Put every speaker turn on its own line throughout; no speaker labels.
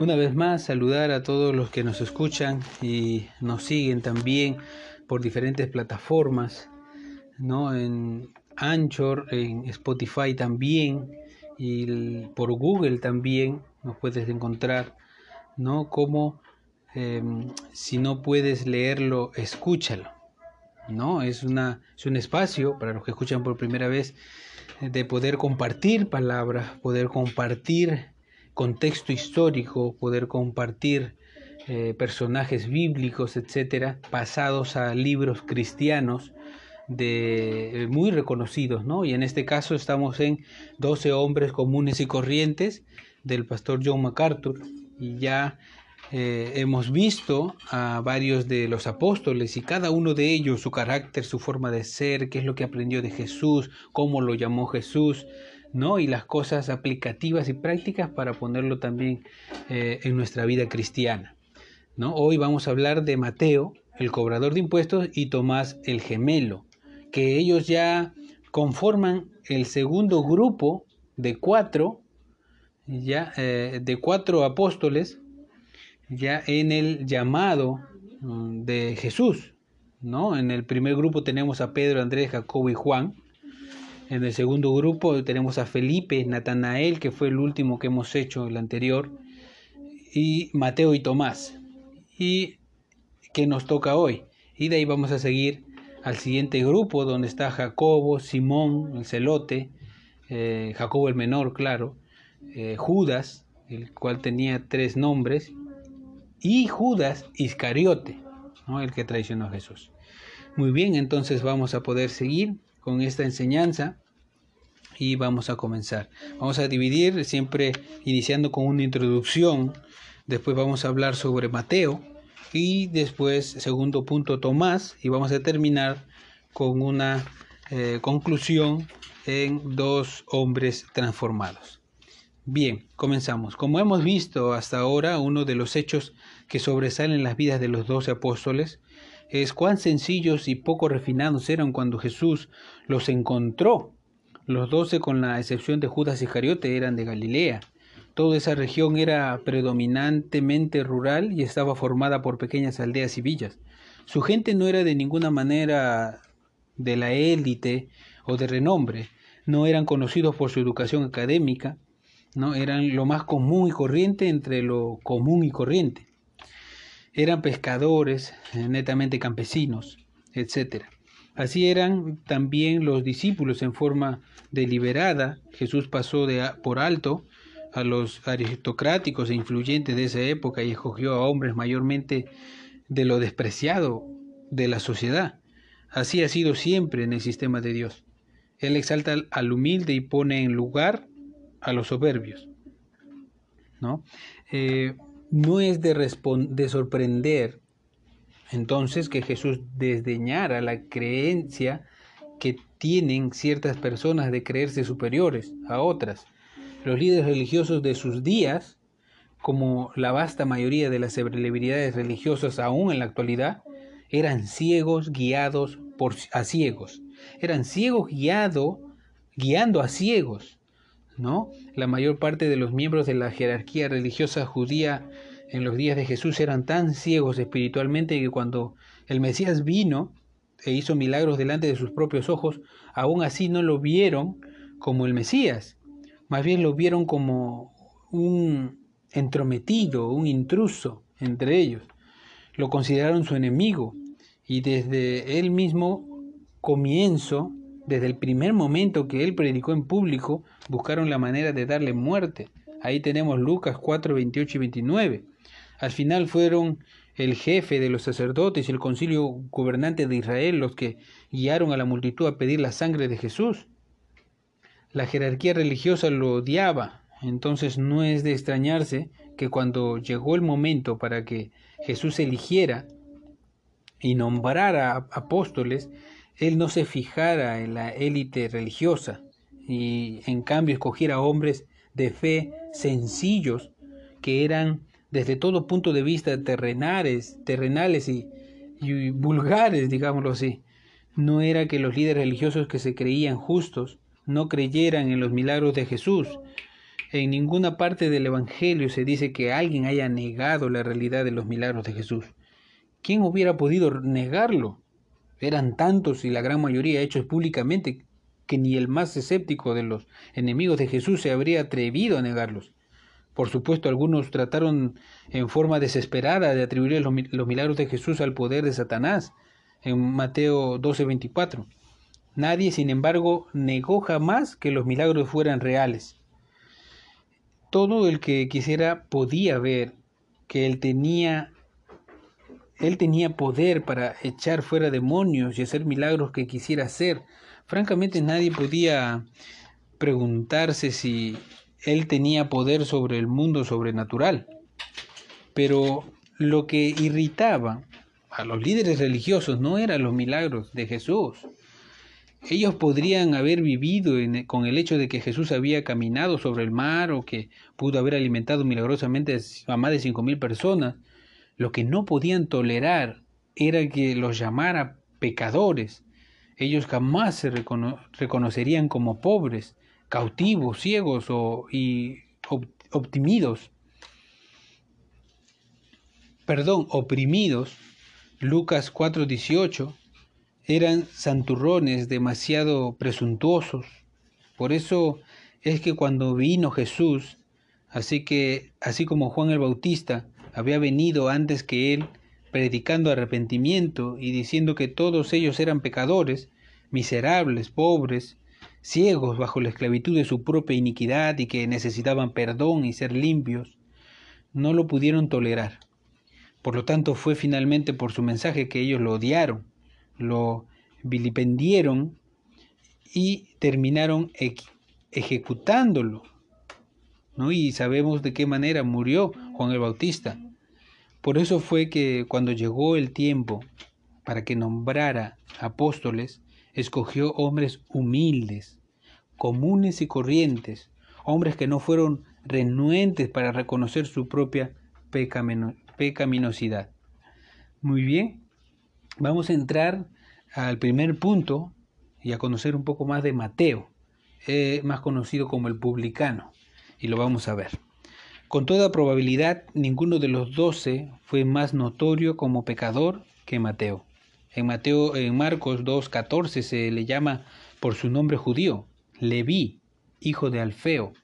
Una vez más, saludar a todos los que nos escuchan y nos siguen también por diferentes plataformas, ¿no? En Anchor, en Spotify también y por Google también nos puedes encontrar, ¿no? Como em, si no puedes leerlo, escúchalo, ¿no? Es, una, es un espacio para los que escuchan por primera vez de poder compartir palabras, poder compartir contexto histórico, poder compartir eh, personajes bíblicos, etcétera, pasados a libros cristianos de eh, muy reconocidos, ¿no? Y en este caso estamos en 12 hombres comunes y corrientes del pastor John MacArthur y ya eh, hemos visto a varios de los apóstoles y cada uno de ellos, su carácter, su forma de ser, qué es lo que aprendió de Jesús, cómo lo llamó Jesús, Y las cosas aplicativas y prácticas para ponerlo también eh, en nuestra vida cristiana, ¿no? Hoy vamos a hablar de Mateo, el cobrador de impuestos, y Tomás, el gemelo, que ellos ya conforman el segundo grupo de cuatro, ya, eh, de cuatro apóstoles, ya en el llamado mm, de Jesús, ¿no? En el primer grupo tenemos a Pedro, Andrés, Jacobo y Juan, en el segundo grupo tenemos a Felipe, Natanael, que fue el último que hemos hecho, el anterior, y Mateo y Tomás. ¿Y que nos toca hoy? Y de ahí vamos a seguir al siguiente grupo, donde está Jacobo, Simón, el celote, eh, Jacobo el menor, claro, eh, Judas, el cual tenía tres nombres, y Judas Iscariote, el que traicionó a Jesús. Muy bien, entonces vamos a poder seguir con esta enseñanza y vamos a comenzar. Vamos a dividir siempre iniciando con una introducción, después vamos a hablar sobre Mateo y después segundo punto Tomás y vamos a terminar con una eh, conclusión en dos hombres transformados. Bien, comenzamos. Como hemos visto hasta ahora, uno de los hechos que sobresalen las vidas de los doce apóstoles es cuán sencillos y poco refinados eran cuando Jesús los encontró los doce, con la excepción de Judas Iscariote, eran de Galilea. Toda esa región era predominantemente rural y estaba formada por pequeñas aldeas y villas. Su gente no era de ninguna manera de la élite o de renombre, no eran conocidos por su educación académica, no eran lo más común y corriente entre lo común y corriente. Eran pescadores, netamente campesinos, etc. Así eran también los discípulos en forma deliberada. Jesús pasó de, por alto a los aristocráticos e influyentes de esa época y escogió a hombres mayormente de lo despreciado de la sociedad. Así ha sido siempre en el sistema de Dios. Él exalta al humilde y pone en lugar a los soberbios. ¿no? Eh, no es de, de sorprender entonces que Jesús desdeñara la creencia que tienen ciertas personas de creerse superiores a otras. Los líderes religiosos de sus días, como la vasta mayoría de las celebridades religiosas aún en la actualidad, eran ciegos guiados por, a ciegos. Eran ciegos guiado, guiando a ciegos. ¿No? La mayor parte de los miembros de la jerarquía religiosa judía en los días de Jesús eran tan ciegos espiritualmente que cuando el Mesías vino e hizo milagros delante de sus propios ojos, aún así no lo vieron como el Mesías, más bien lo vieron como un entrometido, un intruso entre ellos. Lo consideraron su enemigo y desde el mismo comienzo, desde el primer momento que él predicó en público, buscaron la manera de darle muerte. Ahí tenemos Lucas 4, 28 y 29. Al final fueron el jefe de los sacerdotes y el concilio gobernante de Israel los que guiaron a la multitud a pedir la sangre de Jesús. La jerarquía religiosa lo odiaba, entonces no es de extrañarse que cuando llegó el momento para que Jesús eligiera y nombrara apóstoles, él no se fijara en la élite religiosa y en cambio escogiera hombres de fe sencillos que eran desde todo punto de vista terrenales, terrenales y, vulgares, digámoslo así. No era que los líderes religiosos que se creían justos no creyeran en los milagros de Jesús. En ninguna parte del Evangelio se dice que alguien haya negado la realidad de los milagros de Jesús. ¿Quién hubiera podido negarlo? Eran tantos y la gran mayoría hechos públicamente que ni el más escéptico de los enemigos de Jesús se habría atrevido a negarlos. Por supuesto, algunos trataron en forma desesperada de atribuir los milagros de Jesús al poder de Satanás, en Mateo 12:24. Nadie, sin embargo, negó jamás que los milagros fueran reales. Todo el que quisiera podía ver que él tenía él tenía poder para echar fuera demonios y hacer milagros que quisiera hacer. Francamente nadie podía preguntarse si él tenía poder sobre el mundo sobrenatural. Pero lo que irritaba a los líderes religiosos no eran los milagros de Jesús. Ellos podrían haber vivido con el hecho de que Jesús había caminado sobre el mar o que pudo haber alimentado milagrosamente a más de cinco mil personas. Lo que no podían tolerar era que los llamara pecadores. Ellos jamás se reconocerían como pobres, cautivos, ciegos o, y optimidos. Perdón, oprimidos. Lucas 4:18 eran santurrones demasiado presuntuosos. Por eso es que cuando vino Jesús, así que así como Juan el Bautista había venido antes que él predicando arrepentimiento y diciendo que todos ellos eran pecadores, miserables, pobres, ciegos bajo la esclavitud de su propia iniquidad y que necesitaban perdón y ser limpios, no lo pudieron tolerar. Por lo tanto, fue finalmente por su mensaje que ellos lo odiaron, lo vilipendieron y terminaron ejecutándolo. ¿no? Y sabemos de qué manera murió Juan el Bautista. Por eso fue que cuando llegó el tiempo para que nombrara apóstoles, escogió hombres humildes, comunes y corrientes, hombres que no fueron renuentes para reconocer su propia pecaminosidad. Muy bien, vamos a entrar al primer punto y a conocer un poco más de Mateo, eh, más conocido como el publicano, y lo vamos a ver. Con toda probabilidad, ninguno de los doce fue más notorio como pecador que Mateo. En Mateo, en Marcos 2.14 se le llama por su nombre judío, Leví, hijo de Alfeo.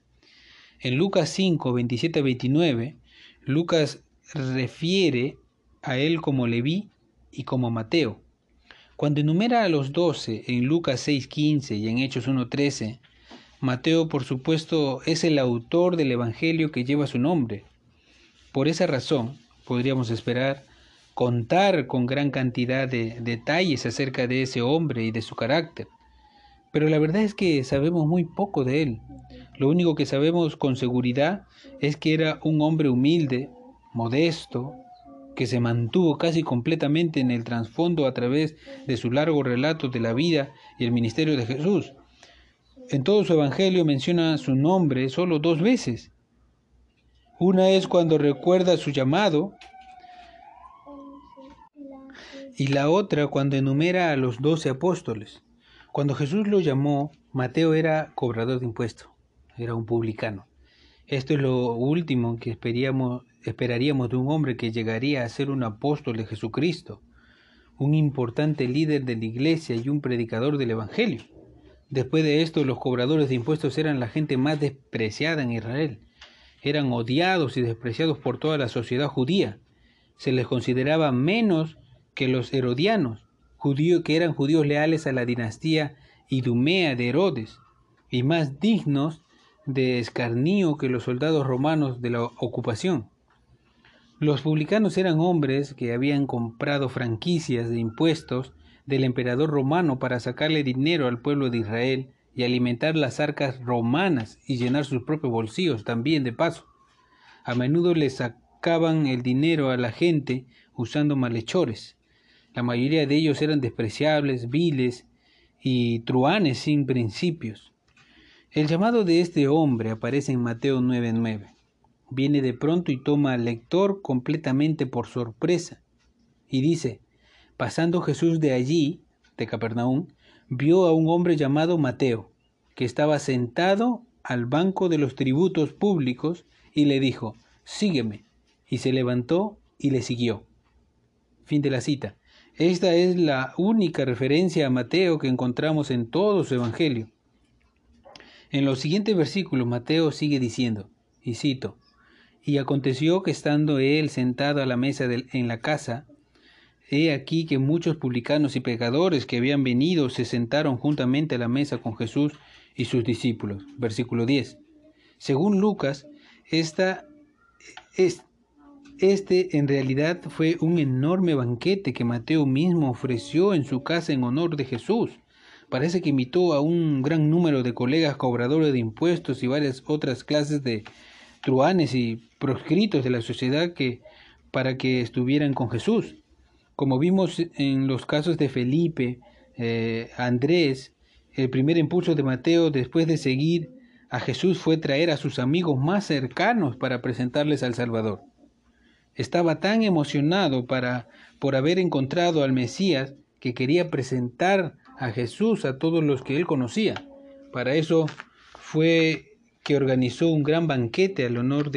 En Lucas 5, 27 29, Lucas refiere a él como Leví y como Mateo. Cuando enumera a los doce en Lucas 6.15 y en Hechos 1.13, Mateo, por supuesto, es el autor del Evangelio que lleva su nombre. Por esa razón, podríamos esperar contar con gran cantidad de detalles acerca de ese hombre y de su carácter. Pero la verdad es que sabemos muy poco de él. Lo único que sabemos con seguridad es que era un hombre humilde, modesto, que se mantuvo casi completamente en el trasfondo a través de su largo relato de la vida y el ministerio de Jesús. En todo su evangelio menciona su nombre solo dos veces. Una es cuando recuerda su llamado y la otra cuando enumera a los doce apóstoles. Cuando Jesús lo llamó, Mateo era cobrador de impuestos, era un publicano. Esto es lo último que esperaríamos de un hombre que llegaría a ser un apóstol de Jesucristo, un importante líder de la iglesia y un predicador del Evangelio. Después de esto, los cobradores de impuestos eran la gente más despreciada en Israel. Eran odiados y despreciados por toda la sociedad judía. Se les consideraba menos que los herodianos, judíos que eran judíos leales a la dinastía idumea de Herodes, y más dignos de escarnio que los soldados romanos de la ocupación. Los publicanos eran hombres que habían comprado franquicias de impuestos del emperador romano para sacarle dinero al pueblo de Israel y alimentar las arcas romanas y llenar sus propios bolsillos también de paso. A menudo le sacaban el dinero a la gente usando malhechores. La mayoría de ellos eran despreciables, viles y truanes sin principios. El llamado de este hombre aparece en Mateo 9:9. Viene de pronto y toma al lector completamente por sorpresa. Y dice, pasando Jesús de allí, de Capernaum, vio a un hombre llamado Mateo, que estaba sentado al banco de los tributos públicos y le dijo, sígueme. Y se levantó y le siguió. Fin de la cita. Esta es la única referencia a Mateo que encontramos en todo su Evangelio. En los siguientes versículos Mateo sigue diciendo, y cito, y aconteció que estando él sentado a la mesa en la casa, he aquí que muchos publicanos y pecadores que habían venido se sentaron juntamente a la mesa con Jesús y sus discípulos. Versículo 10. Según Lucas, esta, es, este en realidad fue un enorme banquete que Mateo mismo ofreció en su casa en honor de Jesús. Parece que invitó a un gran número de colegas cobradores de impuestos y varias otras clases de truanes y proscritos de la sociedad que para que estuvieran con Jesús. Como vimos en los casos de Felipe, eh, Andrés, el primer impulso de Mateo después de seguir a Jesús fue traer a sus amigos más cercanos para presentarles al Salvador. Estaba tan emocionado para por haber encontrado al Mesías que quería presentar a Jesús a todos los que él conocía. Para eso fue que organizó un gran banquete en honor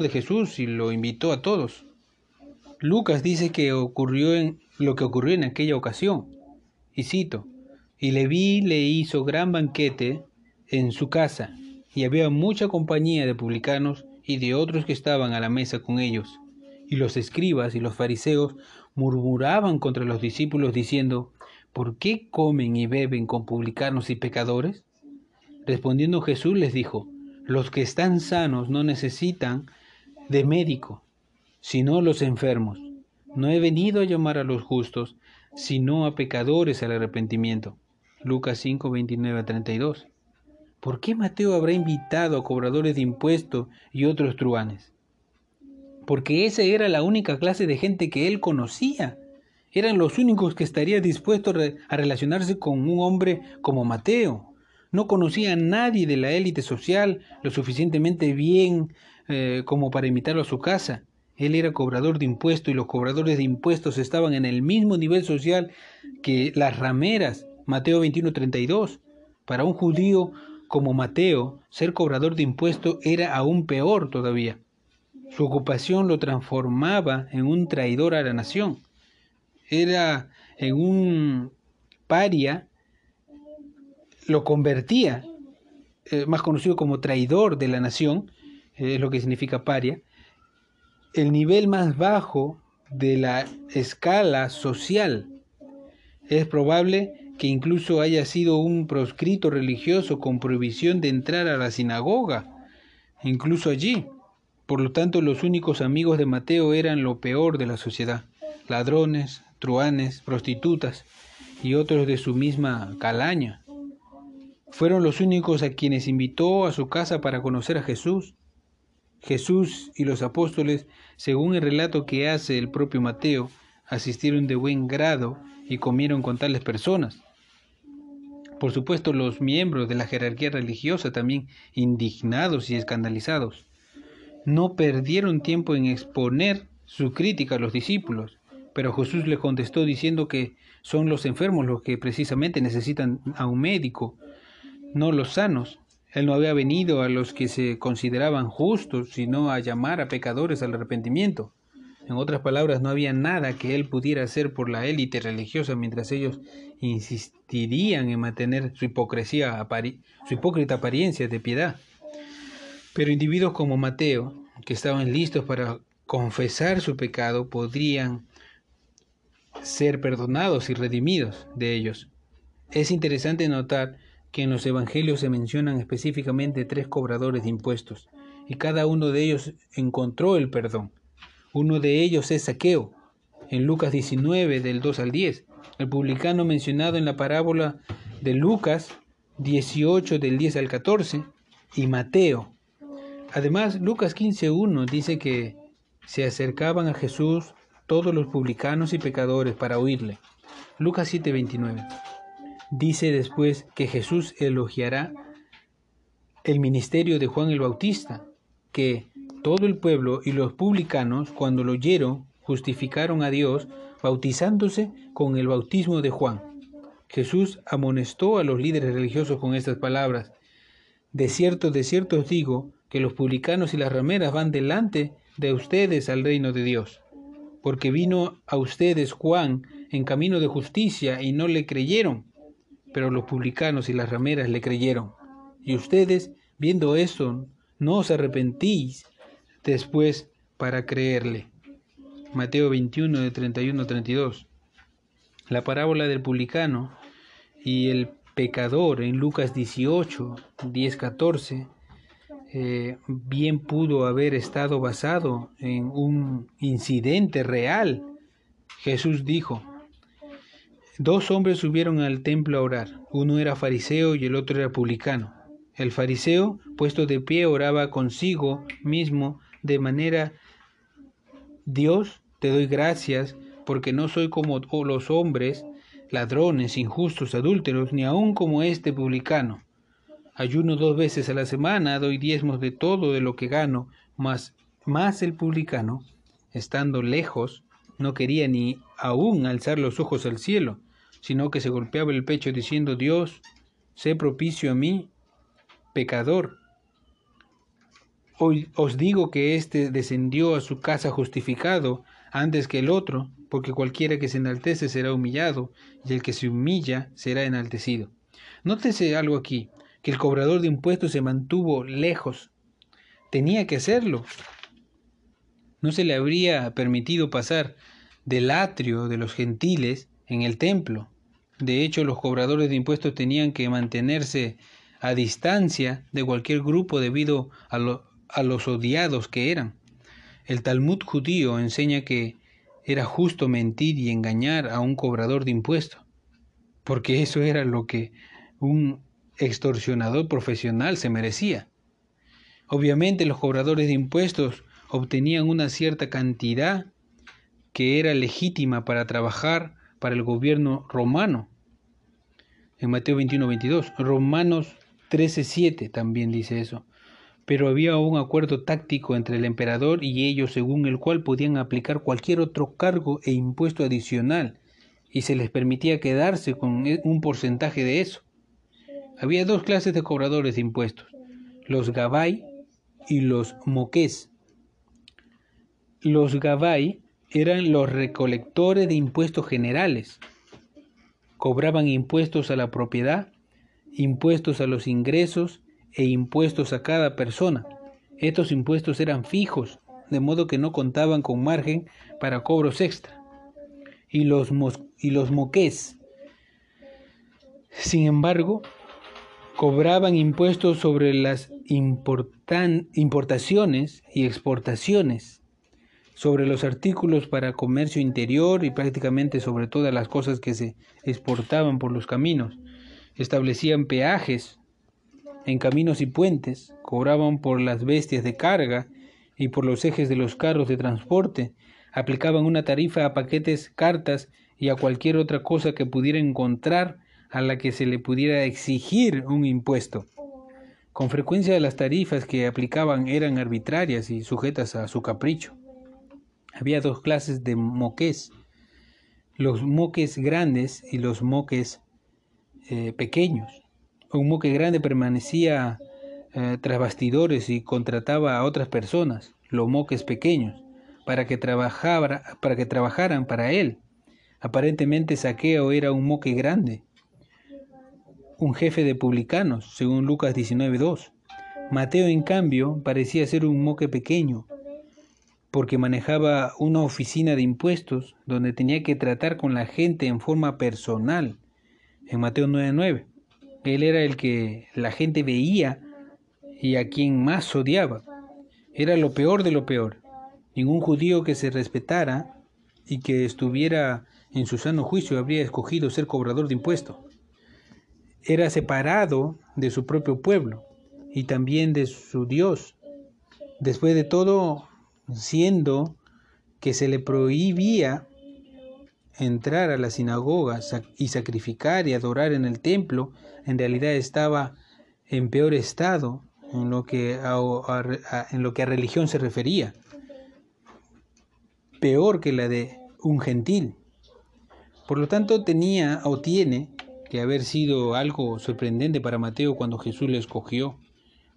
de Jesús y lo invitó a todos. Lucas dice que ocurrió en lo que ocurrió en aquella ocasión. Y cito, y Leví le hizo gran banquete en su casa, y había mucha compañía de publicanos y de otros que estaban a la mesa con ellos. Y los escribas y los fariseos murmuraban contra los discípulos diciendo, ¿por qué comen y beben con publicanos y pecadores? Respondiendo Jesús les dijo, los que están sanos no necesitan de médico, sino los enfermos. No he venido a llamar a los justos, sino a pecadores al arrepentimiento. Lucas 5, 29 a 32. ¿Por qué Mateo habrá invitado a cobradores de impuestos y otros truanes? Porque esa era la única clase de gente que él conocía. Eran los únicos que estarían dispuestos a relacionarse con un hombre como Mateo. No conocía a nadie de la élite social lo suficientemente bien eh, como para invitarlo a su casa. Él era cobrador de impuestos y los cobradores de impuestos estaban en el mismo nivel social que las rameras. Mateo 21:32. Para un judío como Mateo, ser cobrador de impuestos era aún peor todavía. Su ocupación lo transformaba en un traidor a la nación. Era en un paria lo convertía, eh, más conocido como traidor de la nación, eh, es lo que significa paria, el nivel más bajo de la escala social. Es probable que incluso haya sido un proscrito religioso con prohibición de entrar a la sinagoga, incluso allí. Por lo tanto, los únicos amigos de Mateo eran lo peor de la sociedad, ladrones, truanes, prostitutas y otros de su misma calaña. Fueron los únicos a quienes invitó a su casa para conocer a Jesús. Jesús y los apóstoles, según el relato que hace el propio Mateo, asistieron de buen grado y comieron con tales personas. Por supuesto, los miembros de la jerarquía religiosa también indignados y escandalizados. No perdieron tiempo en exponer su crítica a los discípulos, pero Jesús les contestó diciendo que son los enfermos los que precisamente necesitan a un médico no los sanos. Él no había venido a los que se consideraban justos, sino a llamar a pecadores al arrepentimiento. En otras palabras, no había nada que él pudiera hacer por la élite religiosa mientras ellos insistirían en mantener su hipocresía, su hipócrita apariencia de piedad. Pero individuos como Mateo, que estaban listos para confesar su pecado, podrían ser perdonados y redimidos de ellos. Es interesante notar que en los evangelios se mencionan específicamente tres cobradores de impuestos, y cada uno de ellos encontró el perdón. Uno de ellos es Saqueo, en Lucas 19 del 2 al 10, el publicano mencionado en la parábola de Lucas 18 del 10 al 14, y Mateo. Además, Lucas 15.1 dice que se acercaban a Jesús todos los publicanos y pecadores para oírle. Lucas 7:29. Dice después que Jesús elogiará el ministerio de Juan el Bautista, que todo el pueblo y los publicanos, cuando lo oyeron, justificaron a Dios bautizándose con el bautismo de Juan. Jesús amonestó a los líderes religiosos con estas palabras. De cierto, de cierto os digo que los publicanos y las rameras van delante de ustedes al reino de Dios. Porque vino a ustedes Juan en camino de justicia y no le creyeron, pero los publicanos y las rameras le creyeron. Y ustedes, viendo eso, no os arrepentís después para creerle. Mateo 21 de 31 a 32. La parábola del publicano y el pecador en Lucas 18, 10, 14, bien pudo haber estado basado en un incidente real. Jesús dijo, dos hombres subieron al templo a orar, uno era fariseo y el otro era publicano. El fariseo, puesto de pie, oraba consigo mismo de manera Dios, te doy gracias porque no soy como los hombres, ladrones, injustos, adúlteros, ni aun como este publicano. Ayuno dos veces a la semana, doy diezmos de todo de lo que gano, mas más el publicano, estando lejos, no quería ni aún alzar los ojos al cielo, sino que se golpeaba el pecho diciendo, Dios, sé propicio a mí, pecador. Hoy os digo que éste descendió a su casa justificado antes que el otro, porque cualquiera que se enaltece será humillado, y el que se humilla será enaltecido. Nótese algo aquí, que el cobrador de impuestos se mantuvo lejos. Tenía que hacerlo. No se le habría permitido pasar del atrio de los gentiles en el templo. De hecho, los cobradores de impuestos tenían que mantenerse a distancia de cualquier grupo debido a, lo, a los odiados que eran. El Talmud judío enseña que era justo mentir y engañar a un cobrador de impuestos, porque eso era lo que un extorsionador profesional se merecía. Obviamente los cobradores de impuestos obtenían una cierta cantidad que era legítima para trabajar para el gobierno romano. En Mateo 21, 22, Romanos 13.7 también dice eso. Pero había un acuerdo táctico entre el emperador y ellos según el cual podían aplicar cualquier otro cargo e impuesto adicional y se les permitía quedarse con e, un porcentaje de eso. Había dos clases de cobradores de impuestos, los Gabay y los Moqués. Los Gabay eran los recolectores de impuestos generales. Cobraban impuestos a la propiedad impuestos a los ingresos e impuestos a cada persona. Estos impuestos eran fijos, de modo que no contaban con margen para cobros extra. Y los, y moqués, sin embargo, cobraban impuestos sobre las importaciones y exportaciones, sobre los artículos para comercio interior y prácticamente sobre todas las cosas que se exportaban por los caminos establecían peajes en caminos y puentes, cobraban por las bestias de carga y por los ejes de los carros de transporte, aplicaban una tarifa a paquetes, cartas y a cualquier otra cosa que pudiera encontrar a la que se le pudiera exigir un impuesto. Con frecuencia las tarifas que aplicaban eran arbitrarias y sujetas a su capricho. Había dos clases de moques, los moques grandes y los moques eh, pequeños. Un moque grande permanecía eh, tras bastidores y contrataba a otras personas, los moques pequeños, para que, trabajara, para que trabajaran para él. Aparentemente Saqueo era un moque grande, un jefe de publicanos, según Lucas 19.2. Mateo, en cambio, parecía ser un moque pequeño, porque manejaba una oficina de impuestos donde tenía que tratar con la gente en forma personal en Mateo 9:9. Él era el que la gente veía y a quien más odiaba. Era lo peor de lo peor. Ningún judío que se respetara y que estuviera en su sano juicio habría escogido ser cobrador de impuestos. Era separado de su propio pueblo y también de su Dios. Después de todo, siendo que se le prohibía entrar a la sinagoga y sacrificar y adorar en el templo, en realidad estaba en peor estado en lo que a, en lo que a religión se refería, peor que la de un gentil. Por lo tanto, tenía o tiene que haber sido algo sorprendente para Mateo cuando Jesús le escogió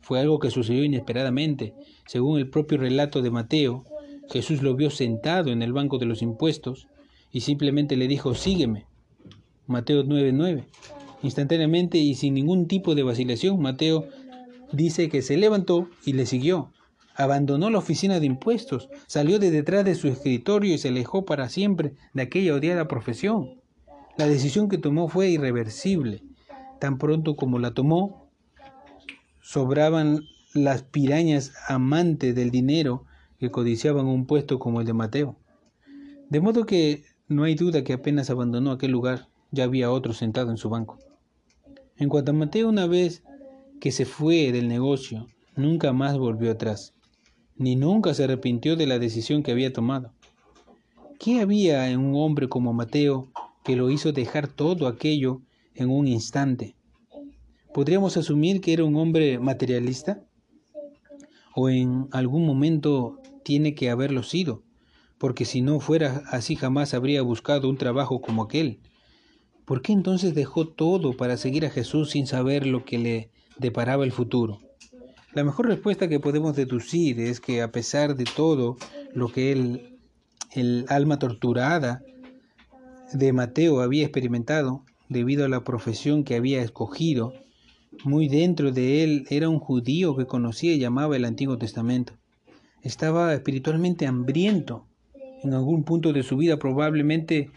Fue algo que sucedió inesperadamente. Según el propio relato de Mateo, Jesús lo vio sentado en el banco de los impuestos y simplemente le dijo, sígueme. Mateo 9:9. Instantáneamente y sin ningún tipo de vacilación, Mateo dice que se levantó y le siguió. Abandonó la oficina de impuestos, salió de detrás de su escritorio y se alejó para siempre de aquella odiada profesión. La decisión que tomó fue irreversible. Tan pronto como la tomó, sobraban las pirañas amantes del dinero que codiciaban un puesto como el de Mateo. De modo que no hay duda que apenas abandonó aquel lugar, ya había otro sentado en su banco. En cuanto a Mateo, una vez que se fue del negocio, nunca más volvió atrás ni nunca se arrepintió de la decisión que había tomado. ¿Qué había en un hombre como Mateo que lo hizo dejar todo aquello en un instante? ¿Podríamos asumir que era un hombre materialista? ¿O en algún momento tiene que haberlo sido? Porque si no fuera así jamás habría buscado un trabajo como aquel. ¿Por qué entonces dejó todo para seguir a Jesús sin saber lo que le deparaba el futuro? La mejor respuesta que podemos deducir es que a pesar de todo lo que él, el alma torturada de Mateo había experimentado debido a la profesión que había escogido, muy dentro de él era un judío que conocía y llamaba el Antiguo Testamento. Estaba espiritualmente hambriento en algún punto de su vida, probablemente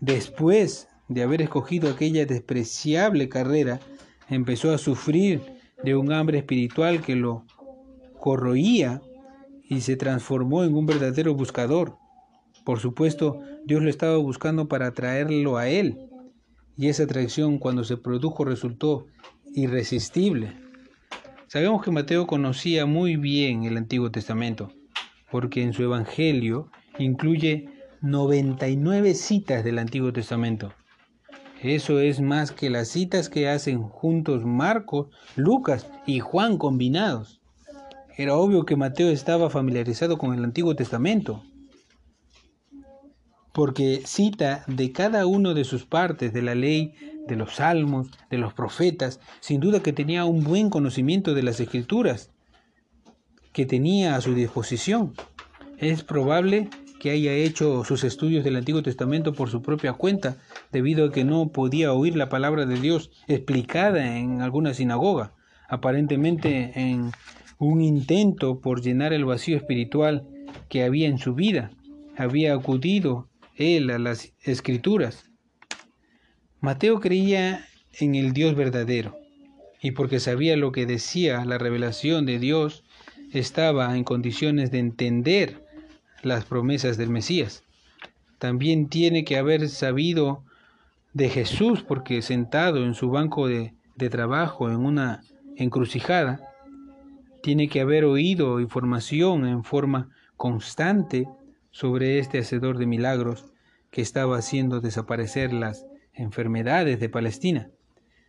después de haber escogido aquella despreciable carrera, empezó a sufrir de un hambre espiritual que lo corroía y se transformó en un verdadero buscador. Por supuesto, Dios lo estaba buscando para atraerlo a él, y esa atracción cuando se produjo resultó irresistible. Sabemos que Mateo conocía muy bien el Antiguo Testamento, porque en su Evangelio incluye 99 citas del Antiguo Testamento. Eso es más que las citas que hacen juntos Marcos, Lucas y Juan combinados. Era obvio que Mateo estaba familiarizado con el Antiguo Testamento, porque cita de cada uno de sus partes de la ley, de los salmos, de los profetas, sin duda que tenía un buen conocimiento de las escrituras que tenía a su disposición. Es probable que haya hecho sus estudios del Antiguo Testamento por su propia cuenta, debido a que no podía oír la palabra de Dios explicada en alguna sinagoga, aparentemente en un intento por llenar el vacío espiritual que había en su vida. Había acudido él a las escrituras. Mateo creía en el Dios verdadero, y porque sabía lo que decía la revelación de Dios, estaba en condiciones de entender las promesas del Mesías. También tiene que haber sabido de Jesús porque sentado en su banco de, trabajo en una encrucijada, tiene que haber oído información en forma constante sobre este hacedor de milagros que estaba haciendo desaparecer las enfermedades de Palestina,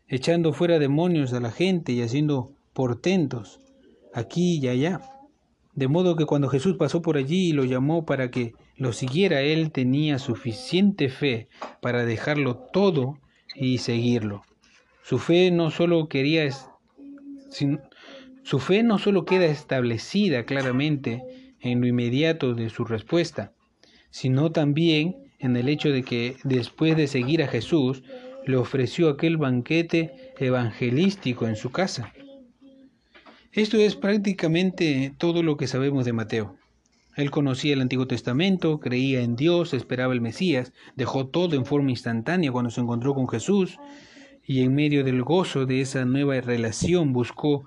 echando fuera demonios a la gente y haciendo portentos aquí y allá. De modo que cuando Jesús pasó por allí y lo llamó para que lo siguiera, él tenía suficiente fe para dejarlo todo y seguirlo. Su fe no solo quería su fe no solo queda establecida claramente en lo inmediato de su respuesta, sino también en el hecho de que después de seguir a Jesús, le ofreció aquel banquete evangelístico en su casa. Esto es prácticamente todo lo que sabemos de Mateo. Él conocía el Antiguo Testamento, creía en Dios, esperaba el Mesías, dejó todo en forma instantánea cuando se encontró con Jesús y en medio del gozo de esa nueva relación buscó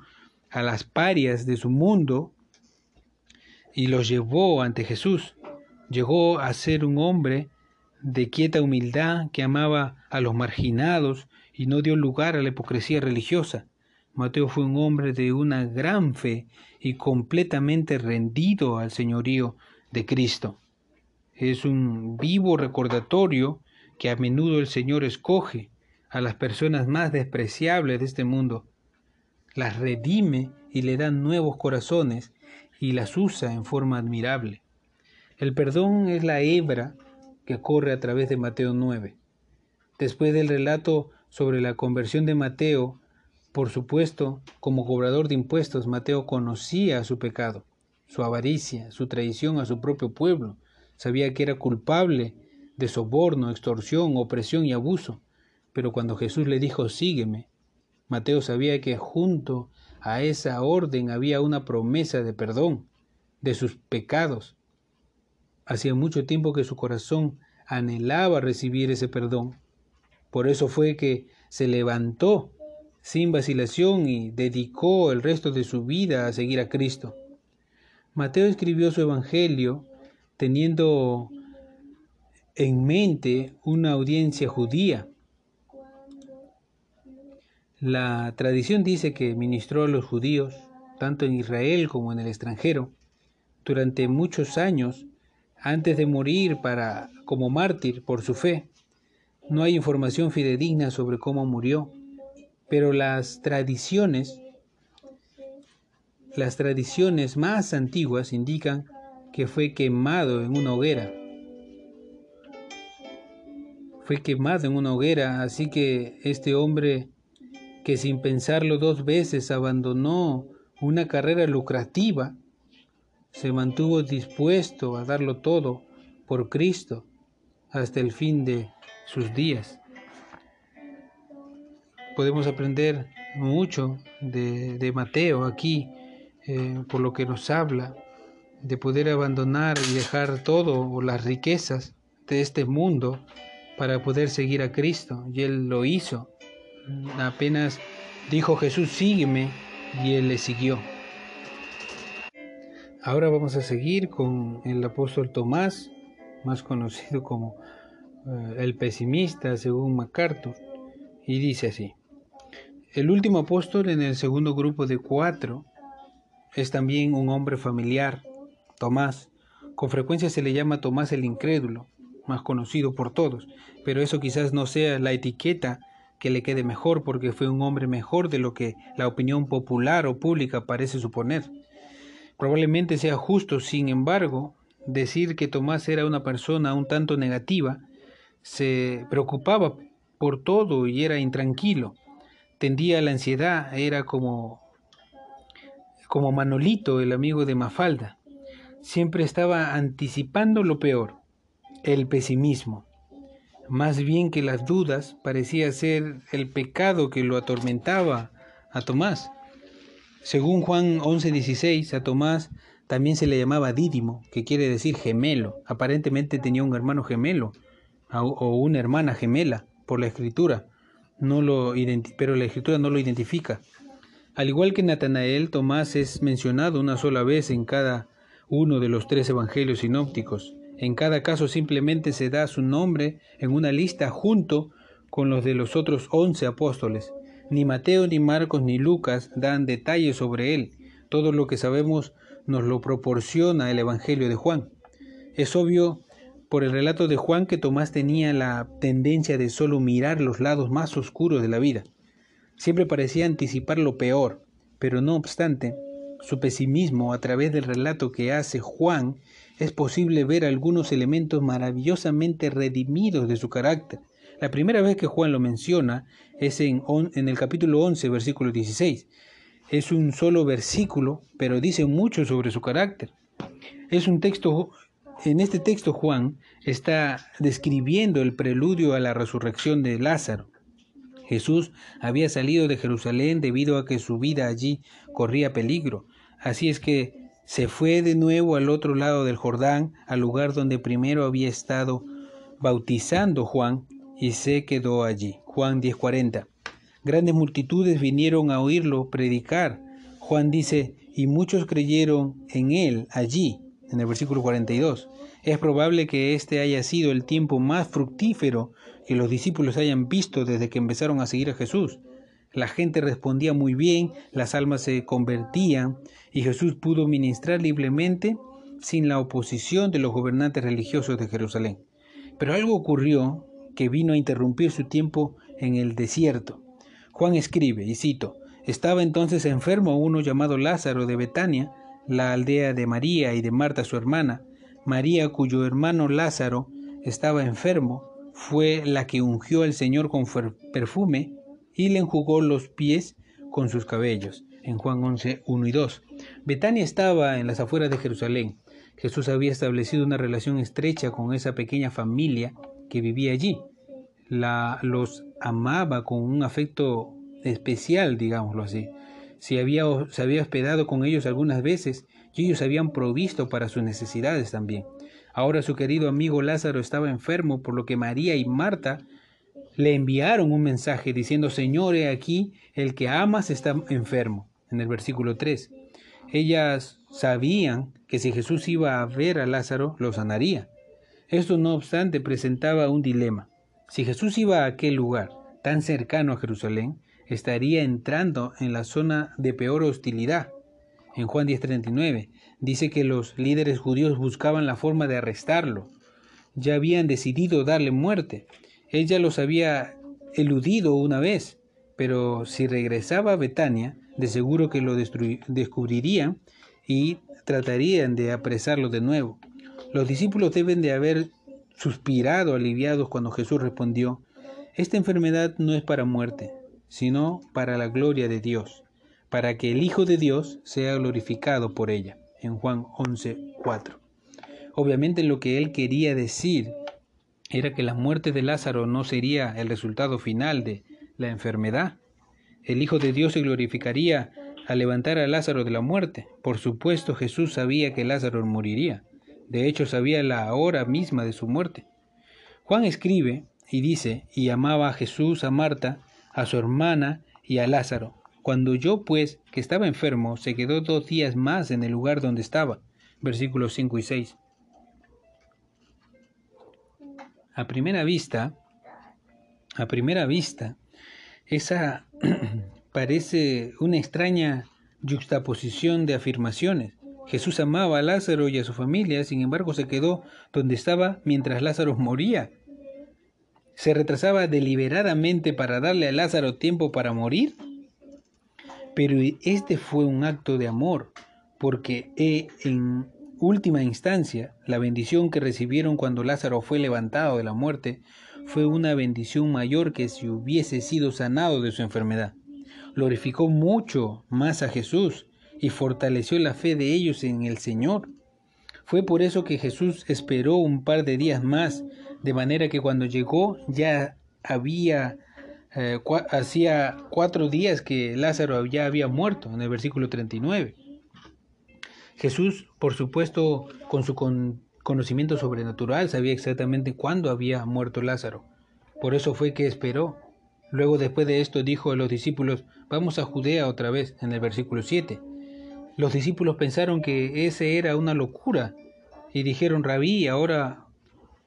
a las parias de su mundo y los llevó ante Jesús. Llegó a ser un hombre de quieta humildad que amaba a los marginados y no dio lugar a la hipocresía religiosa. Mateo fue un hombre de una gran fe y completamente rendido al señorío de Cristo. Es un vivo recordatorio que a menudo el Señor escoge a las personas más despreciables de este mundo, las redime y le da nuevos corazones y las usa en forma admirable. El perdón es la hebra que corre a través de Mateo 9. Después del relato sobre la conversión de Mateo, Por supuesto, como cobrador de impuestos, Mateo conocía su pecado, su avaricia, su traición a su propio pueblo. Sabía que era culpable de soborno, extorsión, opresión y abuso. Pero cuando Jesús le dijo, sígueme, Mateo sabía que junto a esa orden había una promesa de perdón de sus pecados. Hacía mucho tiempo que su corazón anhelaba recibir ese perdón. Por eso fue que se levantó sin vacilación y dedicó el resto de su vida a seguir a Cristo. Mateo escribió su Evangelio teniendo en mente una audiencia judía. La tradición dice que ministró a los judíos, tanto en Israel como en el extranjero, durante muchos años antes de morir para como mártir por su fe. No hay información fidedigna sobre cómo murió, pero las tradiciones las tradiciones más antiguas indican que fue quemado en una hoguera. Fue quemado en una hoguera, así que este hombre que sin pensarlo dos veces abandonó una carrera lucrativa, se mantuvo dispuesto a darlo todo por Cristo hasta el fin de sus días. Podemos aprender mucho de, Mateo aquí, eh, por lo que nos habla, de poder abandonar y dejar todo o las riquezas de este mundo para poder seguir a Cristo. Y él lo hizo. Apenas dijo Jesús, sígueme, y él le siguió. Ahora vamos a seguir con el apóstol Tomás, más conocido como eh, el pesimista según MacArthur, y dice así. El último apóstol en el segundo grupo de cuatro es también un hombre familiar, Tomás. Con frecuencia se le llama Tomás el incrédulo, más conocido por todos, pero eso quizás no sea la etiqueta que le quede mejor porque fue un hombre mejor de lo que la opinión popular o pública parece suponer. Probablemente sea justo, sin embargo, decir que Tomás era una persona un tanto negativa, se preocupaba por todo y era intranquilo, tendía la ansiedad, era como como Manolito, el amigo de Mafalda. Siempre estaba anticipando lo peor, el pesimismo. Más bien que las dudas, parecía ser el pecado que lo atormentaba a Tomás. Según Juan 11:16, a Tomás también se le llamaba Dídimo, que quiere decir gemelo. Aparentemente tenía un hermano gemelo o una hermana gemela por la escritura, no lo pero la escritura no lo identifica. Al igual que Natanael, Tomás es mencionado una sola vez en cada uno de los tres evangelios sinópticos. En cada caso simplemente se da su nombre en una lista junto con los de los otros once apóstoles. Ni Mateo, ni Marcos, ni Lucas dan detalles sobre él. Todo lo que sabemos nos lo proporciona el Evangelio de Juan. Es obvio por el relato de Juan que Tomás tenía la tendencia de solo mirar los lados más oscuros de la vida. Siempre parecía anticipar lo peor, pero no obstante, su pesimismo a través del relato que hace Juan es posible ver algunos elementos maravillosamente redimidos de su carácter. La primera vez que Juan lo menciona es en, en el capítulo 11, versículo 16. Es un solo versículo, pero dice mucho sobre su carácter. Es un texto, en este texto Juan está describiendo el preludio a la resurrección de Lázaro. Jesús había salido de Jerusalén debido a que su vida allí corría peligro. Así es que se fue de nuevo al otro lado del Jordán, al lugar donde primero había estado bautizando Juan, y se quedó allí. Juan 10:40. Grandes multitudes vinieron a oírlo predicar. Juan dice, y muchos creyeron en él allí, en el versículo 42. Es probable que este haya sido el tiempo más fructífero que los discípulos hayan visto desde que empezaron a seguir a Jesús. La gente respondía muy bien, las almas se convertían y Jesús pudo ministrar libremente sin la oposición de los gobernantes religiosos de Jerusalén. Pero algo ocurrió que vino a interrumpir su tiempo en el desierto. Juan escribe, y cito, estaba entonces enfermo uno llamado Lázaro de Betania, la aldea de María y de Marta su hermana. María, cuyo hermano Lázaro estaba enfermo, fue la que ungió al Señor con perfume y le enjugó los pies con sus cabellos, en Juan 11, 1 y 2. Betania estaba en las afueras de Jerusalén. Jesús había establecido una relación estrecha con esa pequeña familia que vivía allí. La, los amaba con un afecto especial, digámoslo así. Si había, se había hospedado con ellos algunas veces y ellos habían provisto para sus necesidades también. Ahora su querido amigo Lázaro estaba enfermo, por lo que María y Marta le enviaron un mensaje diciendo, Señor, he aquí, el que amas está enfermo, en el versículo 3. Ellas sabían que si Jesús iba a ver a Lázaro, lo sanaría. Esto, no obstante, presentaba un dilema. Si Jesús iba a aquel lugar, tan cercano a Jerusalén, estaría entrando en la zona de peor hostilidad. En Juan 10:39 dice que los líderes judíos buscaban la forma de arrestarlo. Ya habían decidido darle muerte. Ella los había eludido una vez, pero si regresaba a Betania, de seguro que lo descubrirían y tratarían de apresarlo de nuevo. Los discípulos deben de haber suspirado aliviados cuando Jesús respondió, esta enfermedad no es para muerte, sino para la gloria de Dios, para que el Hijo de Dios sea glorificado por ella. En Juan 11:4. Obviamente lo que él quería decir era que la muerte de Lázaro no sería el resultado final de la enfermedad. El Hijo de Dios se glorificaría al levantar a Lázaro de la muerte. Por supuesto Jesús sabía que Lázaro moriría. De hecho sabía la hora misma de su muerte. Juan escribe y dice, y amaba a Jesús, a Marta, a su hermana y a Lázaro. Cuando yo, pues, que estaba enfermo, se quedó dos días más en el lugar donde estaba. Versículos 5 y 6. A primera vista, a primera vista, esa parece una extraña juxtaposición de afirmaciones. Jesús amaba a Lázaro y a su familia, sin embargo se quedó donde estaba mientras Lázaro moría se retrasaba deliberadamente para darle a Lázaro tiempo para morir? Pero este fue un acto de amor, porque eh, en última instancia la bendición que recibieron cuando Lázaro fue levantado de la muerte fue una bendición mayor que si hubiese sido sanado de su enfermedad. Glorificó mucho más a Jesús y fortaleció la fe de ellos en el Señor. Fue por eso que Jesús esperó un par de días más de manera que cuando llegó ya había, eh, hacía cuatro días que Lázaro ya había muerto, en el versículo 39. Jesús, por supuesto, con su conocimiento sobrenatural, sabía exactamente cuándo había muerto Lázaro. Por eso fue que esperó. Luego, después de esto, dijo a los discípulos, vamos a Judea otra vez, en el versículo 7. Los discípulos pensaron que ese era una locura y dijeron, rabí, ahora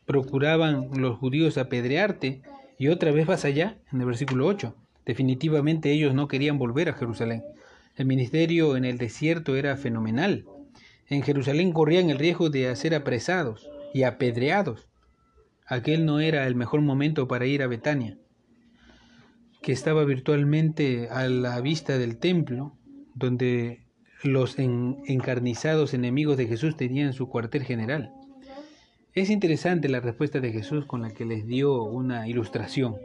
procuraban los judíos apedrearte y otra vez vas allá, en el versículo 8. Definitivamente ellos no querían volver a Jerusalén. El ministerio en el desierto era fenomenal. En Jerusalén corrían el riesgo de ser apresados y apedreados. Aquel no era el mejor momento para ir a Betania, que estaba virtualmente a la vista del templo, donde los encarnizados enemigos de Jesús tenían su cuartel general. Es interesante la respuesta de Jesús con la que les dio una ilustración.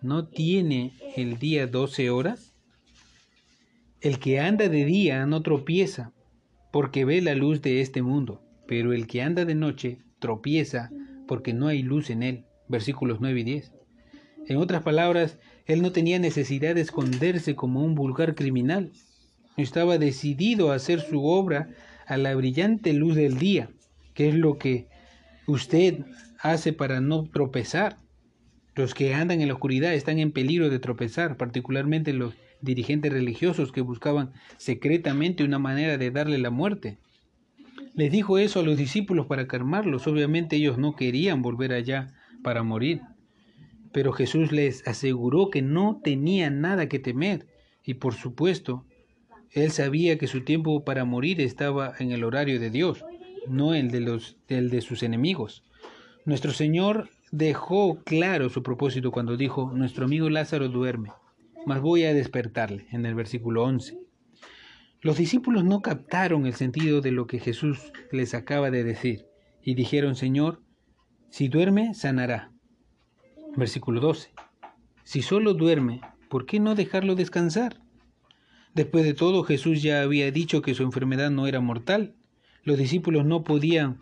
¿No tiene el día doce horas? El que anda de día no tropieza, porque ve la luz de este mundo, pero el que anda de noche tropieza, porque no hay luz en él. Versículos 9 y 10. En otras palabras, él no tenía necesidad de esconderse como un vulgar criminal. Estaba decidido a hacer su obra a la brillante luz del día, que es lo que usted hace para no tropezar? Los que andan en la oscuridad están en peligro de tropezar, particularmente los dirigentes religiosos que buscaban secretamente una manera de darle la muerte. Les dijo eso a los discípulos para calmarlos. Obviamente ellos no querían volver allá para morir. Pero Jesús les aseguró que no tenían nada que temer. Y por supuesto, él sabía que su tiempo para morir estaba en el horario de Dios no el de, los, el de sus enemigos. Nuestro Señor dejó claro su propósito cuando dijo, nuestro amigo Lázaro duerme, mas voy a despertarle, en el versículo 11. Los discípulos no captaron el sentido de lo que Jesús les acaba de decir y dijeron, Señor, si duerme, sanará. Versículo 12. Si solo duerme, ¿por qué no dejarlo descansar? Después de todo, Jesús ya había dicho que su enfermedad no era mortal. Los discípulos no podían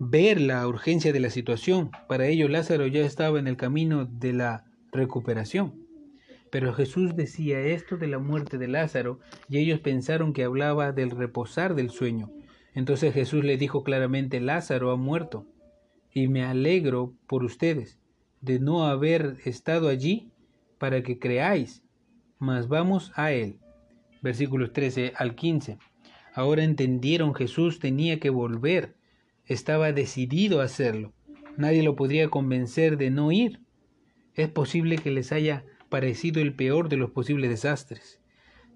ver la urgencia de la situación. Para ellos Lázaro ya estaba en el camino de la recuperación. Pero Jesús decía esto de la muerte de Lázaro y ellos pensaron que hablaba del reposar del sueño. Entonces Jesús le dijo claramente, Lázaro ha muerto y me alegro por ustedes de no haber estado allí para que creáis, mas vamos a él. Versículos 13 al 15. Ahora entendieron Jesús tenía que volver, estaba decidido a hacerlo. Nadie lo podría convencer de no ir. Es posible que les haya parecido el peor de los posibles desastres.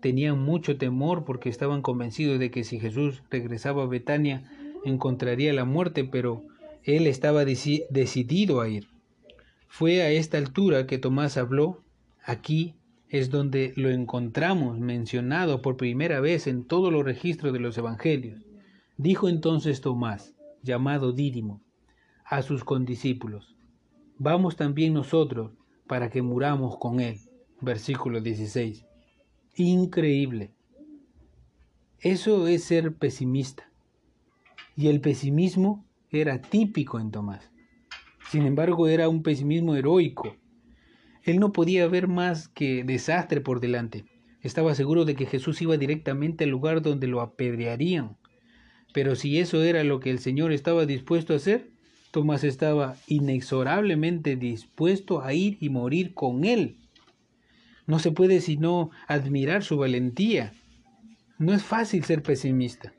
Tenían mucho temor porque estaban convencidos de que si Jesús regresaba a Betania encontraría la muerte, pero él estaba decidido a ir. Fue a esta altura que Tomás habló. Aquí es donde lo encontramos mencionado por primera vez en todos los registros de los evangelios. Dijo entonces Tomás, llamado Dídimo, a sus condiscípulos, vamos también nosotros para que muramos con él. Versículo 16. Increíble. Eso es ser pesimista. Y el pesimismo era típico en Tomás. Sin embargo, era un pesimismo heroico. Él no podía ver más que desastre por delante. Estaba seguro de que Jesús iba directamente al lugar donde lo apedrearían. Pero si eso era lo que el Señor estaba dispuesto a hacer, Tomás estaba inexorablemente dispuesto a ir y morir con él. No se puede sino admirar su valentía. No es fácil ser pesimista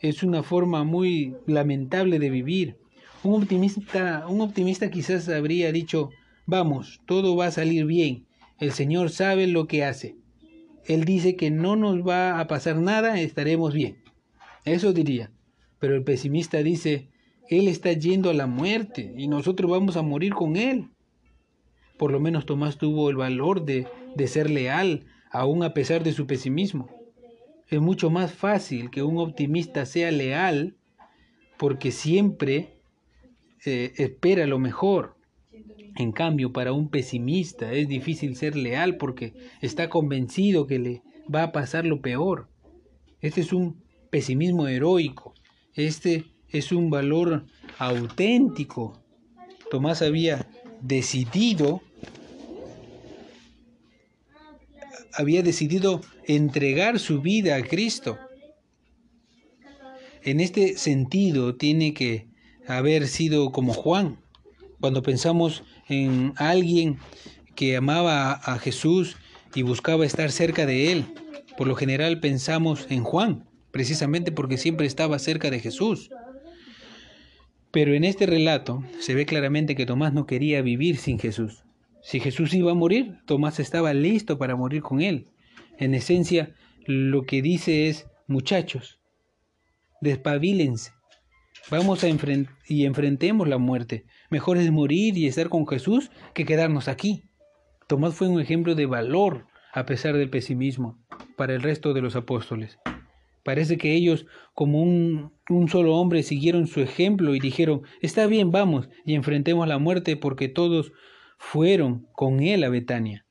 es una forma muy lamentable de vivir. Un optimista, un optimista quizás habría dicho, vamos, todo va a salir bien, el Señor sabe lo que hace. Él dice que no nos va a pasar nada, estaremos bien. Eso diría. Pero el pesimista dice, Él está yendo a la muerte y nosotros vamos a morir con Él. Por lo menos Tomás tuvo el valor de, de ser leal, aún a pesar de su pesimismo. Es mucho más fácil que un optimista sea leal porque siempre eh, espera lo mejor. En cambio, para un pesimista es difícil ser leal porque está convencido que le va a pasar lo peor. Este es un pesimismo heroico. Este es un valor auténtico. Tomás había decidido había decidido entregar su vida a Cristo. En este sentido tiene que haber sido como Juan. Cuando pensamos en alguien que amaba a Jesús y buscaba estar cerca de él, por lo general pensamos en Juan, precisamente porque siempre estaba cerca de Jesús. Pero en este relato se ve claramente que Tomás no quería vivir sin Jesús. Si Jesús iba a morir, Tomás estaba listo para morir con él. En esencia, lo que dice es, muchachos, despabilense. Vamos a enfrentar y enfrentemos la muerte. Mejor es morir y estar con Jesús que quedarnos aquí. Tomás fue un ejemplo de valor a pesar del pesimismo para el resto de los apóstoles. Parece que ellos, como un, solo hombre, siguieron su ejemplo y dijeron, está bien, vamos y enfrentemos la muerte porque todos fueron con él a Betania.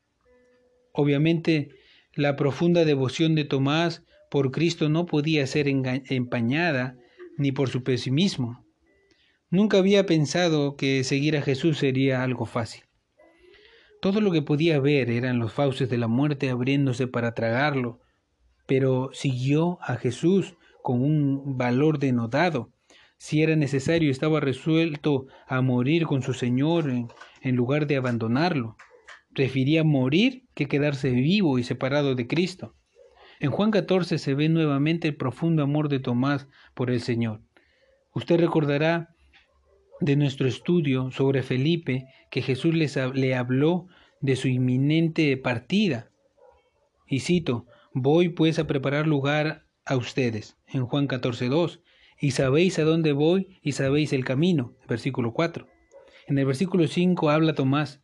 Obviamente, la profunda devoción de Tomás por Cristo no podía ser empañada ni por su pesimismo. Nunca había pensado que seguir a Jesús sería algo fácil. Todo lo que podía ver eran los fauces de la muerte abriéndose para tragarlo, pero siguió a Jesús con un valor denotado. Si era necesario, estaba resuelto a morir con su Señor en, en lugar de abandonarlo. Prefería morir que quedarse vivo y separado de Cristo. En Juan 14 se ve nuevamente el profundo amor de Tomás por el Señor. Usted recordará de nuestro estudio sobre Felipe que Jesús le habló de su inminente partida. Y cito, voy pues a preparar lugar a ustedes, en Juan 14.2, y sabéis a dónde voy y sabéis el camino, versículo 4. En el versículo 5 habla Tomás.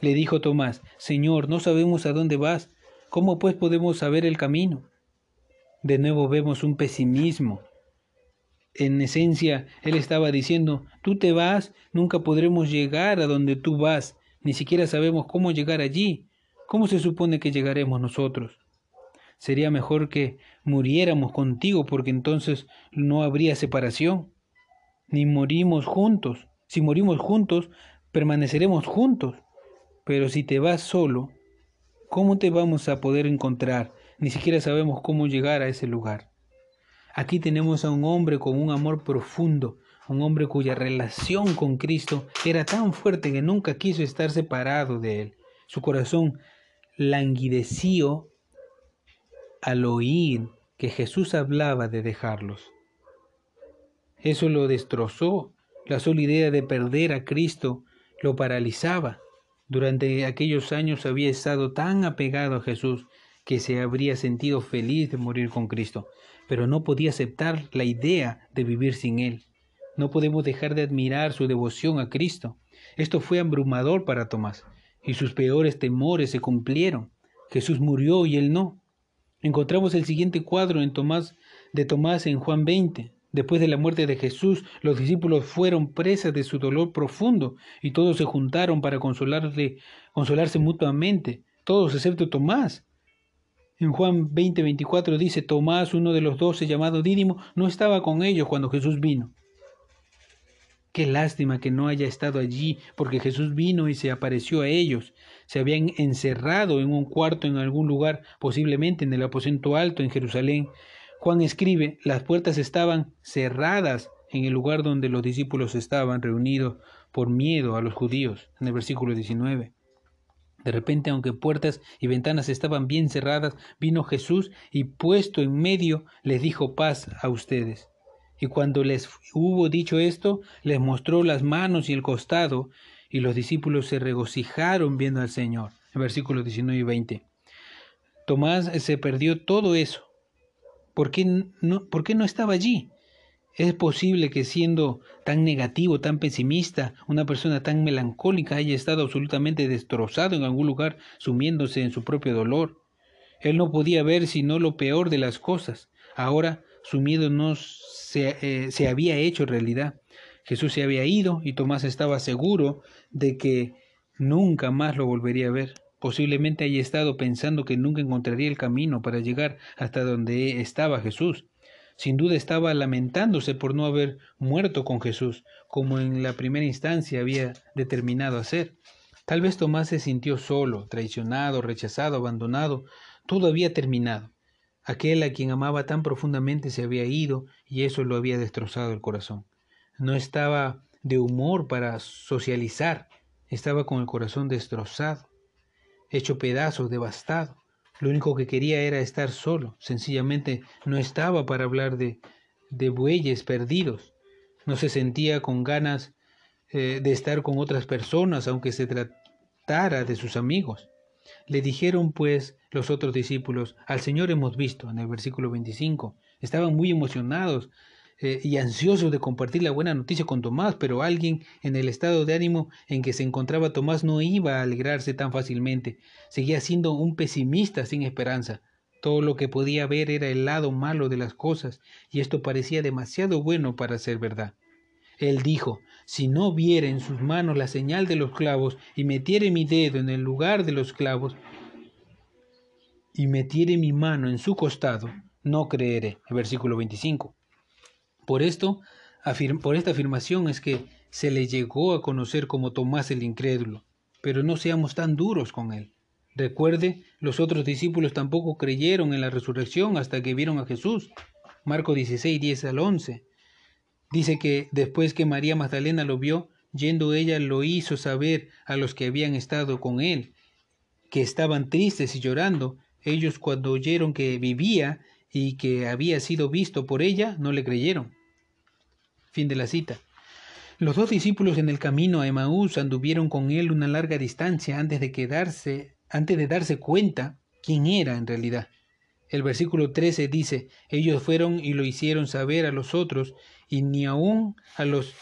Le dijo Tomás, Señor, no sabemos a dónde vas, ¿cómo pues podemos saber el camino? De nuevo vemos un pesimismo. En esencia, él estaba diciendo, tú te vas, nunca podremos llegar a donde tú vas, ni siquiera sabemos cómo llegar allí. ¿Cómo se supone que llegaremos nosotros? Sería mejor que muriéramos contigo porque entonces no habría separación, ni morimos juntos. Si morimos juntos, permaneceremos juntos. Pero si te vas solo, ¿cómo te vamos a poder encontrar? Ni siquiera sabemos cómo llegar a ese lugar. Aquí tenemos a un hombre con un amor profundo, un hombre cuya relación con Cristo era tan fuerte que nunca quiso estar separado de él. Su corazón languideció al oír que Jesús hablaba de dejarlos. Eso lo destrozó. La sola idea de perder a Cristo lo paralizaba. Durante aquellos años había estado tan apegado a Jesús que se habría sentido feliz de morir con Cristo, pero no podía aceptar la idea de vivir sin Él. No podemos dejar de admirar su devoción a Cristo. Esto fue abrumador para Tomás, y sus peores temores se cumplieron. Jesús murió y él no. Encontramos el siguiente cuadro en Tomás de Tomás en Juan 20. Después de la muerte de Jesús, los discípulos fueron presas de su dolor profundo y todos se juntaron para consolarle, consolarse mutuamente, todos excepto Tomás. En Juan 20, 24 dice, Tomás, uno de los doce llamado Dídimo, no estaba con ellos cuando Jesús vino. Qué lástima que no haya estado allí, porque Jesús vino y se apareció a ellos. Se habían encerrado en un cuarto en algún lugar, posiblemente en el aposento alto en Jerusalén. Juan escribe, las puertas estaban cerradas en el lugar donde los discípulos estaban reunidos por miedo a los judíos, en el versículo 19. De repente, aunque puertas y ventanas estaban bien cerradas, vino Jesús y puesto en medio les dijo paz a ustedes. Y cuando les hubo dicho esto, les mostró las manos y el costado, y los discípulos se regocijaron viendo al Señor. En versículos 19 y 20. Tomás se perdió todo eso. ¿Por qué no, ¿Por qué no estaba allí? ¿Es posible que siendo tan negativo, tan pesimista, una persona tan melancólica haya estado absolutamente destrozado en algún lugar, sumiéndose en su propio dolor? Él no podía ver sino lo peor de las cosas. Ahora su miedo no se, eh, se había hecho realidad. Jesús se había ido y Tomás estaba seguro de que nunca más lo volvería a ver. Posiblemente haya estado pensando que nunca encontraría el camino para llegar hasta donde estaba Jesús. Sin duda estaba lamentándose por no haber muerto con Jesús, como en la primera instancia había determinado hacer. Tal vez Tomás se sintió solo, traicionado, rechazado, abandonado. Todo había terminado. Aquel a quien amaba tan profundamente se había ido y eso lo había destrozado el corazón. No estaba de humor para socializar, estaba con el corazón destrozado, hecho pedazos, devastado. Lo único que quería era estar solo, sencillamente no estaba para hablar de, de bueyes perdidos, no se sentía con ganas eh, de estar con otras personas, aunque se tratara de sus amigos. Le dijeron pues los otros discípulos, al Señor hemos visto, en el versículo 25. Estaban muy emocionados eh, y ansiosos de compartir la buena noticia con Tomás, pero alguien en el estado de ánimo en que se encontraba Tomás no iba a alegrarse tan fácilmente. Seguía siendo un pesimista sin esperanza. Todo lo que podía ver era el lado malo de las cosas, y esto parecía demasiado bueno para ser verdad. Él dijo, si no viere en sus manos la señal de los clavos y metiere mi dedo en el lugar de los clavos y metiere mi mano en su costado, no creeré. Versículo 25. Por esto, por esta afirmación es que se le llegó a conocer como Tomás el incrédulo, pero no seamos tan duros con él. Recuerde, los otros discípulos tampoco creyeron en la resurrección hasta que vieron a Jesús. Marco 16, 10 al 11. Dice que después que María Magdalena lo vio, yendo ella lo hizo saber a los que habían estado con él, que estaban tristes y llorando. Ellos cuando oyeron que vivía y que había sido visto por ella, no le creyeron. Fin de la cita. Los dos discípulos en el camino a Emaús anduvieron con él una larga distancia antes de quedarse, antes de darse cuenta quién era en realidad. El versículo 13 dice, ellos fueron y lo hicieron saber a los otros y ni aún a los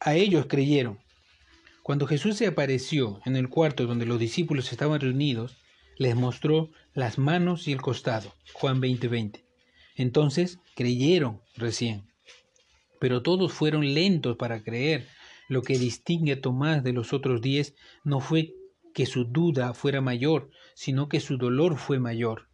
a ellos creyeron. Cuando Jesús se apareció en el cuarto donde los discípulos estaban reunidos, les mostró las manos y el costado. Juan 20:20. Entonces creyeron recién. Pero todos fueron lentos para creer. Lo que distingue a Tomás de los otros diez no fue que su duda fuera mayor, sino que su dolor fue mayor.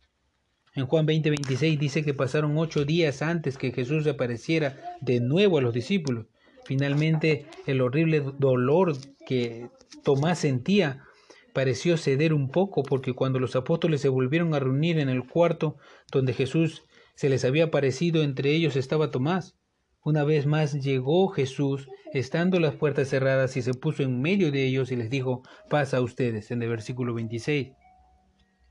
En Juan 20:26 dice que pasaron ocho días antes que Jesús apareciera de nuevo a los discípulos. Finalmente, el horrible dolor que Tomás sentía pareció ceder un poco porque cuando los apóstoles se volvieron a reunir en el cuarto donde Jesús se les había aparecido, entre ellos estaba Tomás. Una vez más llegó Jesús, estando las puertas cerradas, y se puso en medio de ellos y les dijo, paz a ustedes, en el versículo 26.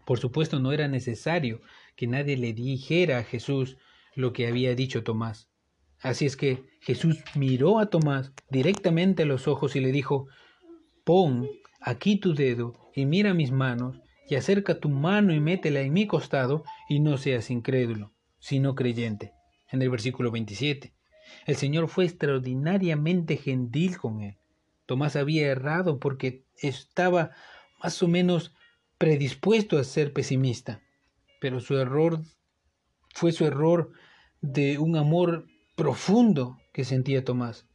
Por supuesto, no era necesario que nadie le dijera a Jesús lo que había dicho Tomás. Así es que Jesús miró a Tomás directamente a los ojos y le dijo, pon aquí tu dedo y mira mis manos, y acerca tu mano y métela en mi costado, y no seas incrédulo, sino creyente. En el versículo 27. El Señor fue extraordinariamente gentil con él. Tomás había errado porque estaba más o menos predispuesto a ser pesimista, pero su error fue su error de un amor profundo que sentía Tomás.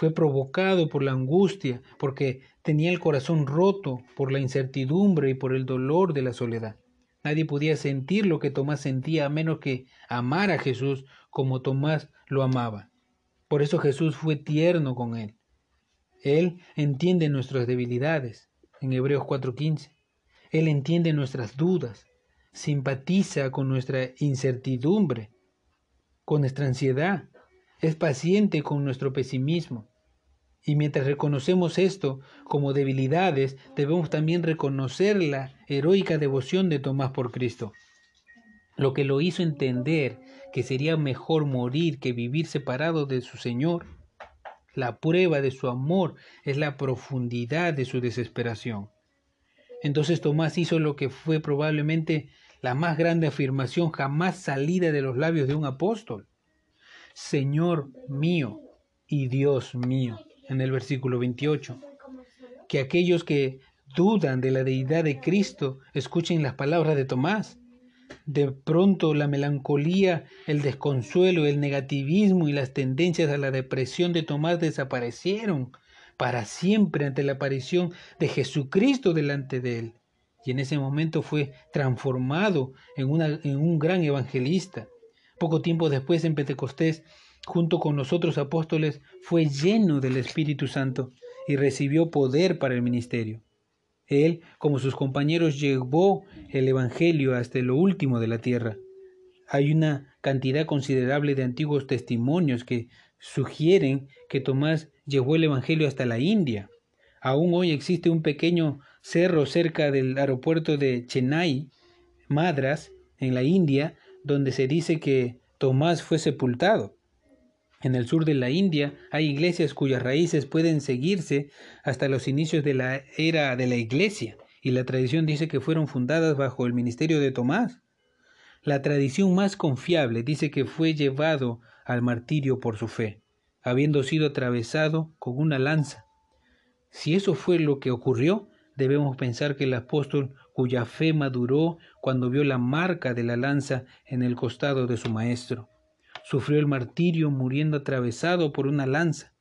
Fue provocado por la angustia, porque tenía el corazón roto por la incertidumbre y por el dolor de la soledad. Nadie podía sentir lo que Tomás sentía a menos que amar a Jesús como Tomás lo amaba. Por eso Jesús fue tierno con él. Él entiende nuestras debilidades, en Hebreos 4:15. Él entiende nuestras dudas, simpatiza con nuestra incertidumbre, con nuestra ansiedad, es paciente con nuestro pesimismo. Y mientras reconocemos esto como debilidades, debemos también reconocer la heroica devoción de Tomás por Cristo, lo que lo hizo entender que sería mejor morir que vivir separado de su Señor. La prueba de su amor es la profundidad de su desesperación. Entonces Tomás hizo lo que fue probablemente la más grande afirmación jamás salida de los labios de un apóstol. Señor mío y Dios mío, en el versículo 28. Que aquellos que dudan de la deidad de Cristo escuchen las palabras de Tomás. De pronto la melancolía, el desconsuelo, el negativismo y las tendencias a la depresión de Tomás desaparecieron para siempre ante la aparición de Jesucristo delante de él. Y en ese momento fue transformado en, en un gran evangelista. Poco tiempo después en Pentecostés, junto con los otros apóstoles, fue lleno del Espíritu Santo y recibió poder para el ministerio. Él, como sus compañeros, llevó el Evangelio hasta lo último de la tierra. Hay una cantidad considerable de antiguos testimonios que sugieren que Tomás llevó el Evangelio hasta la India. Aún hoy existe un pequeño cerro cerca del aeropuerto de Chennai, Madras, en la India, donde se dice que Tomás fue sepultado. En el sur de la India hay iglesias cuyas raíces pueden seguirse hasta los inicios de la era de la iglesia, y la tradición dice que fueron fundadas bajo el ministerio de Tomás. La tradición más confiable dice que fue llevado al martirio por su fe, habiendo sido atravesado con una lanza. Si eso fue lo que ocurrió, debemos pensar que el apóstol cuya fe maduró cuando vio la marca de la lanza en el costado de su maestro, sufrió el martirio muriendo atravesado por una lanza,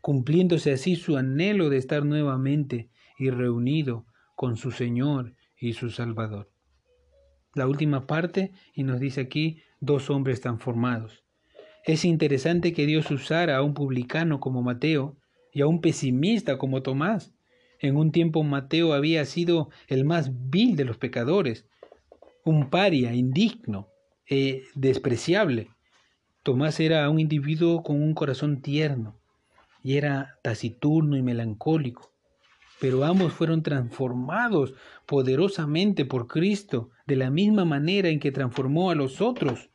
cumpliéndose así su anhelo de estar nuevamente y reunido con su Señor y su Salvador. La última parte, y nos dice aquí, dos hombres transformados. Es interesante que Dios usara a un publicano como Mateo y a un pesimista como Tomás. En un tiempo Mateo había sido el más vil de los pecadores, un paria, indigno, e despreciable. Tomás era un individuo con un corazón tierno y era taciturno y melancólico, pero ambos fueron transformados poderosamente por Cristo de la misma manera en que transformó a los otros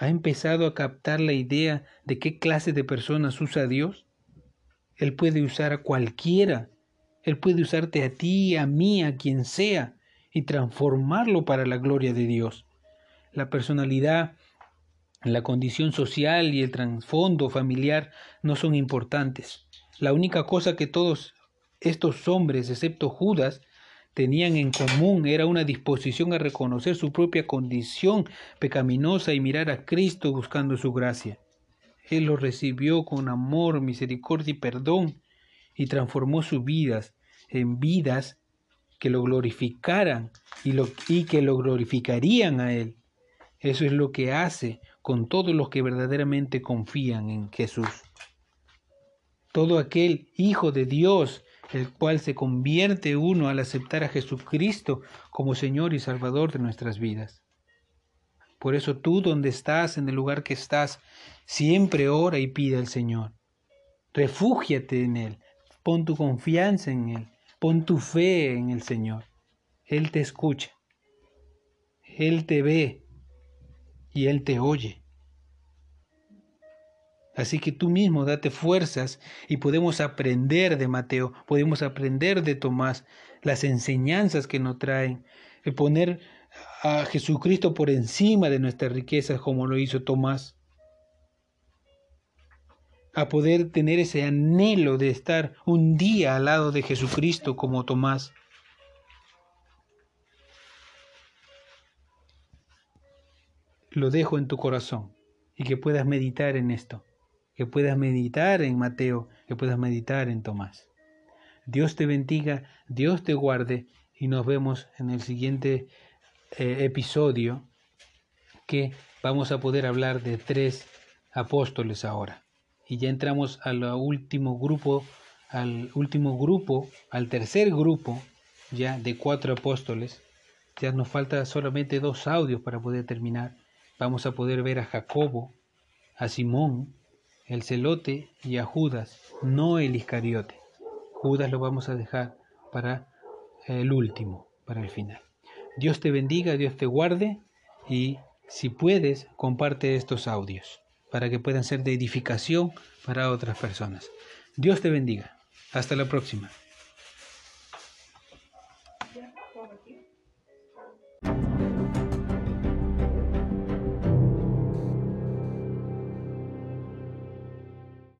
¿Ha empezado a captar la idea de qué clase de personas usa Dios? Él puede usar a cualquiera. Él puede usarte a ti, a mí, a quien sea, y transformarlo para la gloria de Dios. La personalidad, la condición social y el trasfondo familiar no son importantes. La única cosa que todos estos hombres, excepto Judas, tenían en común era una disposición a reconocer su propia condición pecaminosa y mirar a Cristo buscando su gracia. Él los recibió con amor, misericordia y perdón y transformó sus vidas en vidas que lo glorificaran y, y que lo glorificarían a Él. Eso es lo que hace con todos los que verdaderamente confían en Jesús. Todo aquel Hijo de Dios, el cual se convierte uno al aceptar a Jesucristo como Señor y Salvador de nuestras vidas. Por eso tú donde estás, en el lugar que estás, siempre ora y pide al Señor. Refúgiate en Él, pon tu confianza en Él, pon tu fe en el Señor. Él te escucha, Él te ve y Él te oye. Así que tú mismo date fuerzas y podemos aprender de Mateo, podemos aprender de Tomás las enseñanzas que nos traen, poner a Jesucristo por encima de nuestras riquezas como lo hizo Tomás, a poder tener ese anhelo de estar un día al lado de Jesucristo como Tomás. Lo dejo en tu corazón y que puedas meditar en esto, que puedas meditar en Mateo, que puedas meditar en Tomás. Dios te bendiga, Dios te guarde y nos vemos en el siguiente eh, episodio que vamos a poder hablar de tres apóstoles ahora. Y ya entramos al último grupo, al último grupo, al tercer grupo ya de cuatro apóstoles. Ya nos falta solamente dos audios para poder terminar. Vamos a poder ver a Jacobo, a Simón, el celote y a Judas, no el Iscariote. Judas lo vamos a dejar para el último, para el final. Dios te bendiga, Dios te guarde y si puedes, comparte estos audios para que puedan ser de edificación para otras personas. Dios te bendiga. Hasta la próxima.